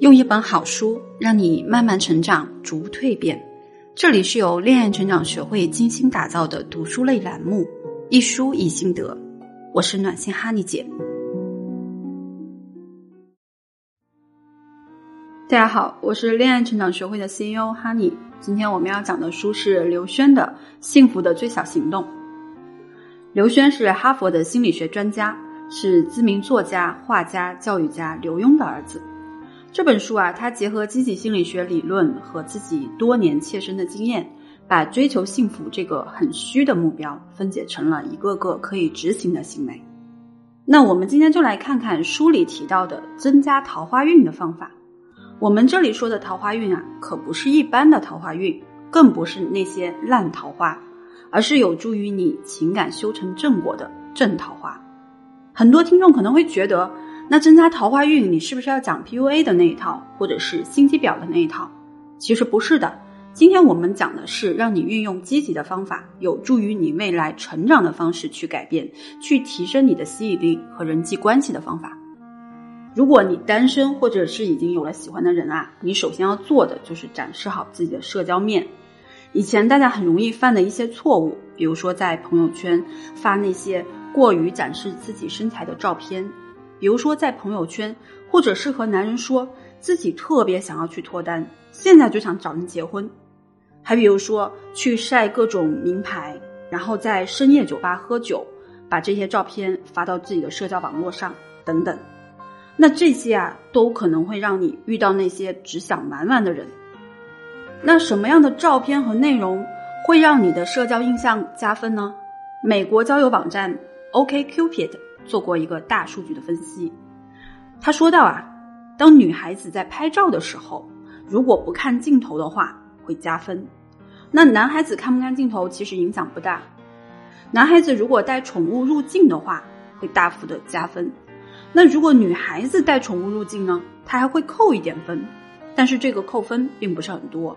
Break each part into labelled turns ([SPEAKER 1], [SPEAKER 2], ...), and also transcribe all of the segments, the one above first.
[SPEAKER 1] 用一本好书让你慢慢成长，逐步蜕变。这里是由恋爱成长学会精心打造的读书类栏目，一书一心得。我是暖心哈尼姐。大家好，我是恋爱成长学会的 CEO 哈尼。今天我们要讲的书是刘轩的《幸福的最小行动》。刘轩是哈佛的心理学专家，是知名作家、画家、教育家刘墉的儿子。这本书啊，它结合积极心理学理论和自己多年切身的经验，把追求幸福这个很虚的目标分解成了一个个可以执行的行为。那我们今天就来看看书里提到的增加桃花运的方法。我们这里说的桃花运啊，可不是一般的桃花运，更不是那些烂桃花，而是有助于你情感修成正果的正桃花。很多听众可能会觉得。那增加桃花运，你是不是要讲 PUA 的那一套，或者是心机婊的那一套？其实不是的。今天我们讲的是让你运用积极的方法，有助于你未来成长的方式去改变，去提升你的吸引力和人际关系的方法。如果你单身，或者是已经有了喜欢的人啊，你首先要做的就是展示好自己的社交面。以前大家很容易犯的一些错误，比如说在朋友圈发那些过于展示自己身材的照片。比如说，在朋友圈，或者是和男人说自己特别想要去脱单，现在就想找人结婚；还比如说，去晒各种名牌，然后在深夜酒吧喝酒，把这些照片发到自己的社交网络上等等。那这些啊，都可能会让你遇到那些只想玩玩的人。那什么样的照片和内容会让你的社交印象加分呢？美国交友网站 OKCupid。做过一个大数据的分析，他说到啊，当女孩子在拍照的时候，如果不看镜头的话会加分，那男孩子看不看镜头其实影响不大。男孩子如果带宠物入镜的话，会大幅的加分。那如果女孩子带宠物入镜呢，他还会扣一点分，但是这个扣分并不是很多。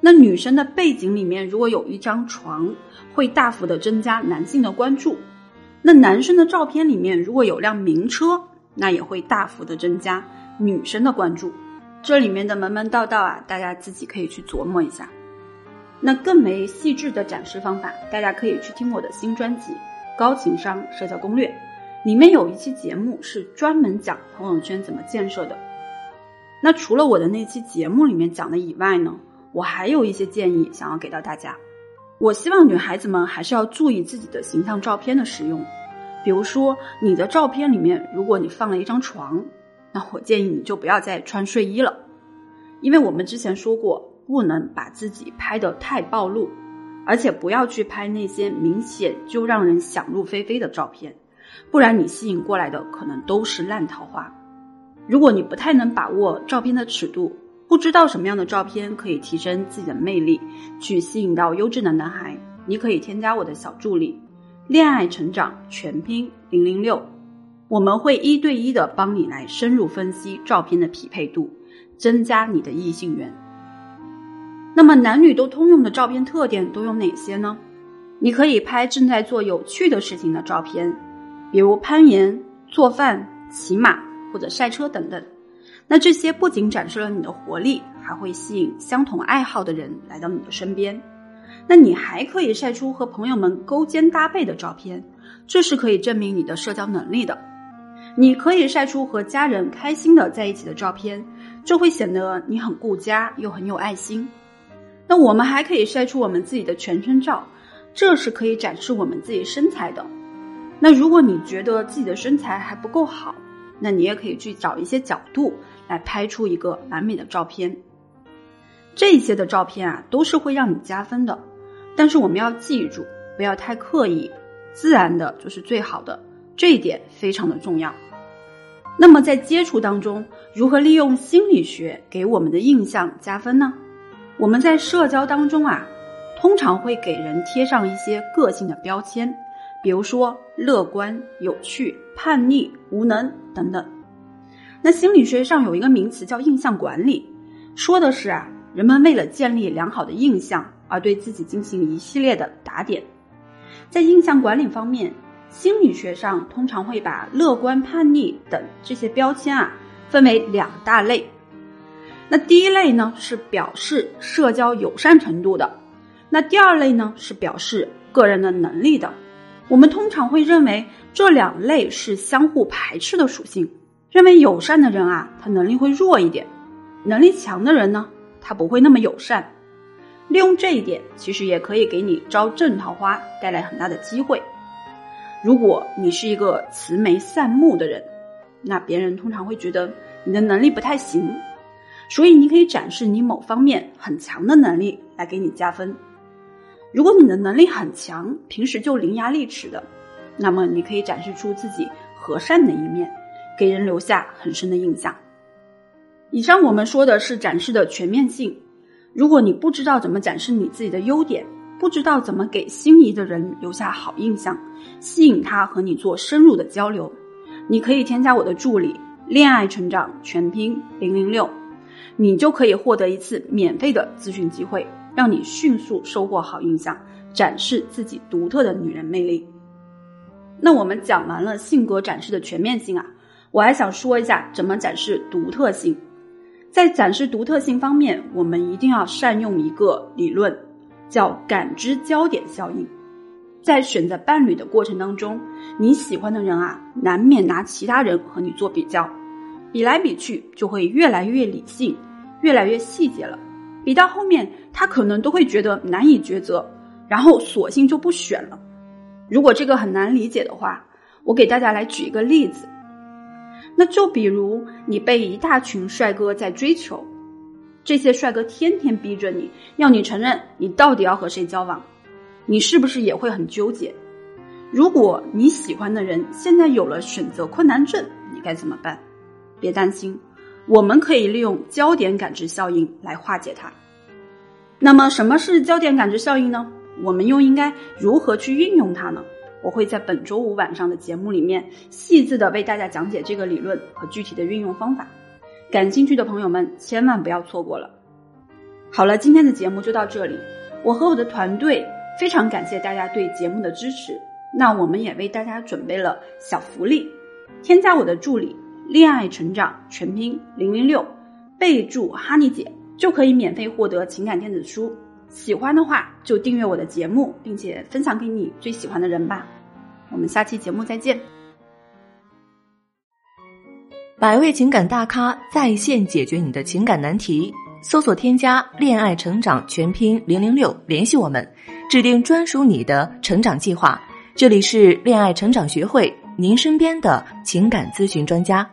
[SPEAKER 1] 那女生的背景里面如果有一张床，会大幅的增加男性的关注。那男生的照片里面如果有辆名车，那也会大幅的增加女生的关注。这里面的门门道道啊，大家自己可以去琢磨一下。那更为细致的展示方法，大家可以去听我的新专辑《高情商社交攻略》，里面有一期节目是专门讲朋友圈怎么建设的。那除了我的那期节目里面讲的以外呢，我还有一些建议想要给到大家。我希望女孩子们还是要注意自己的形象照片的使用，比如说你的照片里面，如果你放了一张床，那我建议你就不要再穿睡衣了，因为我们之前说过，不能把自己拍得太暴露，而且不要去拍那些明显就让人想入非非的照片，不然你吸引过来的可能都是烂桃花。如果你不太能把握照片的尺度。不知道什么样的照片可以提升自己的魅力，去吸引到优质的男孩，你可以添加我的小助理“恋爱成长全拼零零六”，我们会一对一的帮你来深入分析照片的匹配度，增加你的异性缘。那么男女都通用的照片特点都有哪些呢？你可以拍正在做有趣的事情的照片，比如攀岩、做饭、骑马或者赛车等等。那这些不仅展示了你的活力，还会吸引相同爱好的人来到你的身边。那你还可以晒出和朋友们勾肩搭背的照片，这是可以证明你的社交能力的。你可以晒出和家人开心的在一起的照片，这会显得你很顾家又很有爱心。那我们还可以晒出我们自己的全身照，这是可以展示我们自己身材的。那如果你觉得自己的身材还不够好，那你也可以去找一些角度。来拍出一个完美的照片，这些的照片啊都是会让你加分的，但是我们要记住，不要太刻意，自然的就是最好的，这一点非常的重要。那么在接触当中，如何利用心理学给我们的印象加分呢？我们在社交当中啊，通常会给人贴上一些个性的标签，比如说乐观、有趣、叛逆、无能等等。那心理学上有一个名词叫印象管理，说的是啊，人们为了建立良好的印象而对自己进行一系列的打点。在印象管理方面，心理学上通常会把乐观、叛逆等这些标签啊分为两大类，那第一类呢是表示社交友善程度的，那第二类呢是表示个人的能力的。我们通常会认为这两类是相互排斥的属性，认为友善的人啊，他能力会弱一点；能力强的人呢，他不会那么友善。利用这一点，其实也可以给你招正桃花带来很大的机会。如果你是一个慈眉善目的人，那别人通常会觉得你的能力不太行，所以你可以展示你某方面很强的能力来给你加分。如果你的能力很强，平时就伶牙俐齿的，那么你可以展示出自己和善的一面，给人留下很深的印象。以上我们说的是展示的全面性。如果你不知道怎么展示你自己的优点，不知道怎么给心仪的人留下好印象，吸引他和你做深入的交流，你可以添加我的助理“恋爱成长全拼零零六”，你就可以获得一次免费的咨询机会。让你迅速收获好印象，展示自己独特的女人魅力。那我们讲完了性格展示的全面性啊，我还想说一下怎么展示独特性。在展示独特性方面，我们一定要善用一个理论，叫感知焦点效应。在选择伴侣的过程当中，你喜欢的人啊，难免拿其他人和你做比较，比来比去就会越来越理性，越来越细节了。比到后面，他可能都会觉得难以抉择，然后索性就不选了。如果这个很难理解的话，我给大家来举一个例子。那就比如你被一大群帅哥在追求，这些帅哥天天逼着你要你承认你到底要和谁交往，你是不是也会很纠结？如果你喜欢的人现在有了选择困难症，你该怎么办？别担心。我们可以利用焦点感知效应来化解它。那么，什么是焦点感知效应呢？我们又应该如何去运用它呢？我会在本周五晚上的节目里面细致的为大家讲解这个理论和具体的运用方法。感兴趣的朋友们千万不要错过了。好了，今天的节目就到这里。我和我的团队非常感谢大家对节目的支持。那我们也为大家准备了小福利，添加我的助理。恋爱成长全拼零零六，备注哈尼姐就可以免费获得情感电子书。喜欢的话就订阅我的节目，并且分享给你最喜欢的人吧。我们下期节目再见。
[SPEAKER 2] 百位情感大咖在线解决你的情感难题，搜索添加恋爱成长全拼零零六联系我们，制定专属你的成长计划。这里是恋爱成长学会，您身边的情感咨询专家。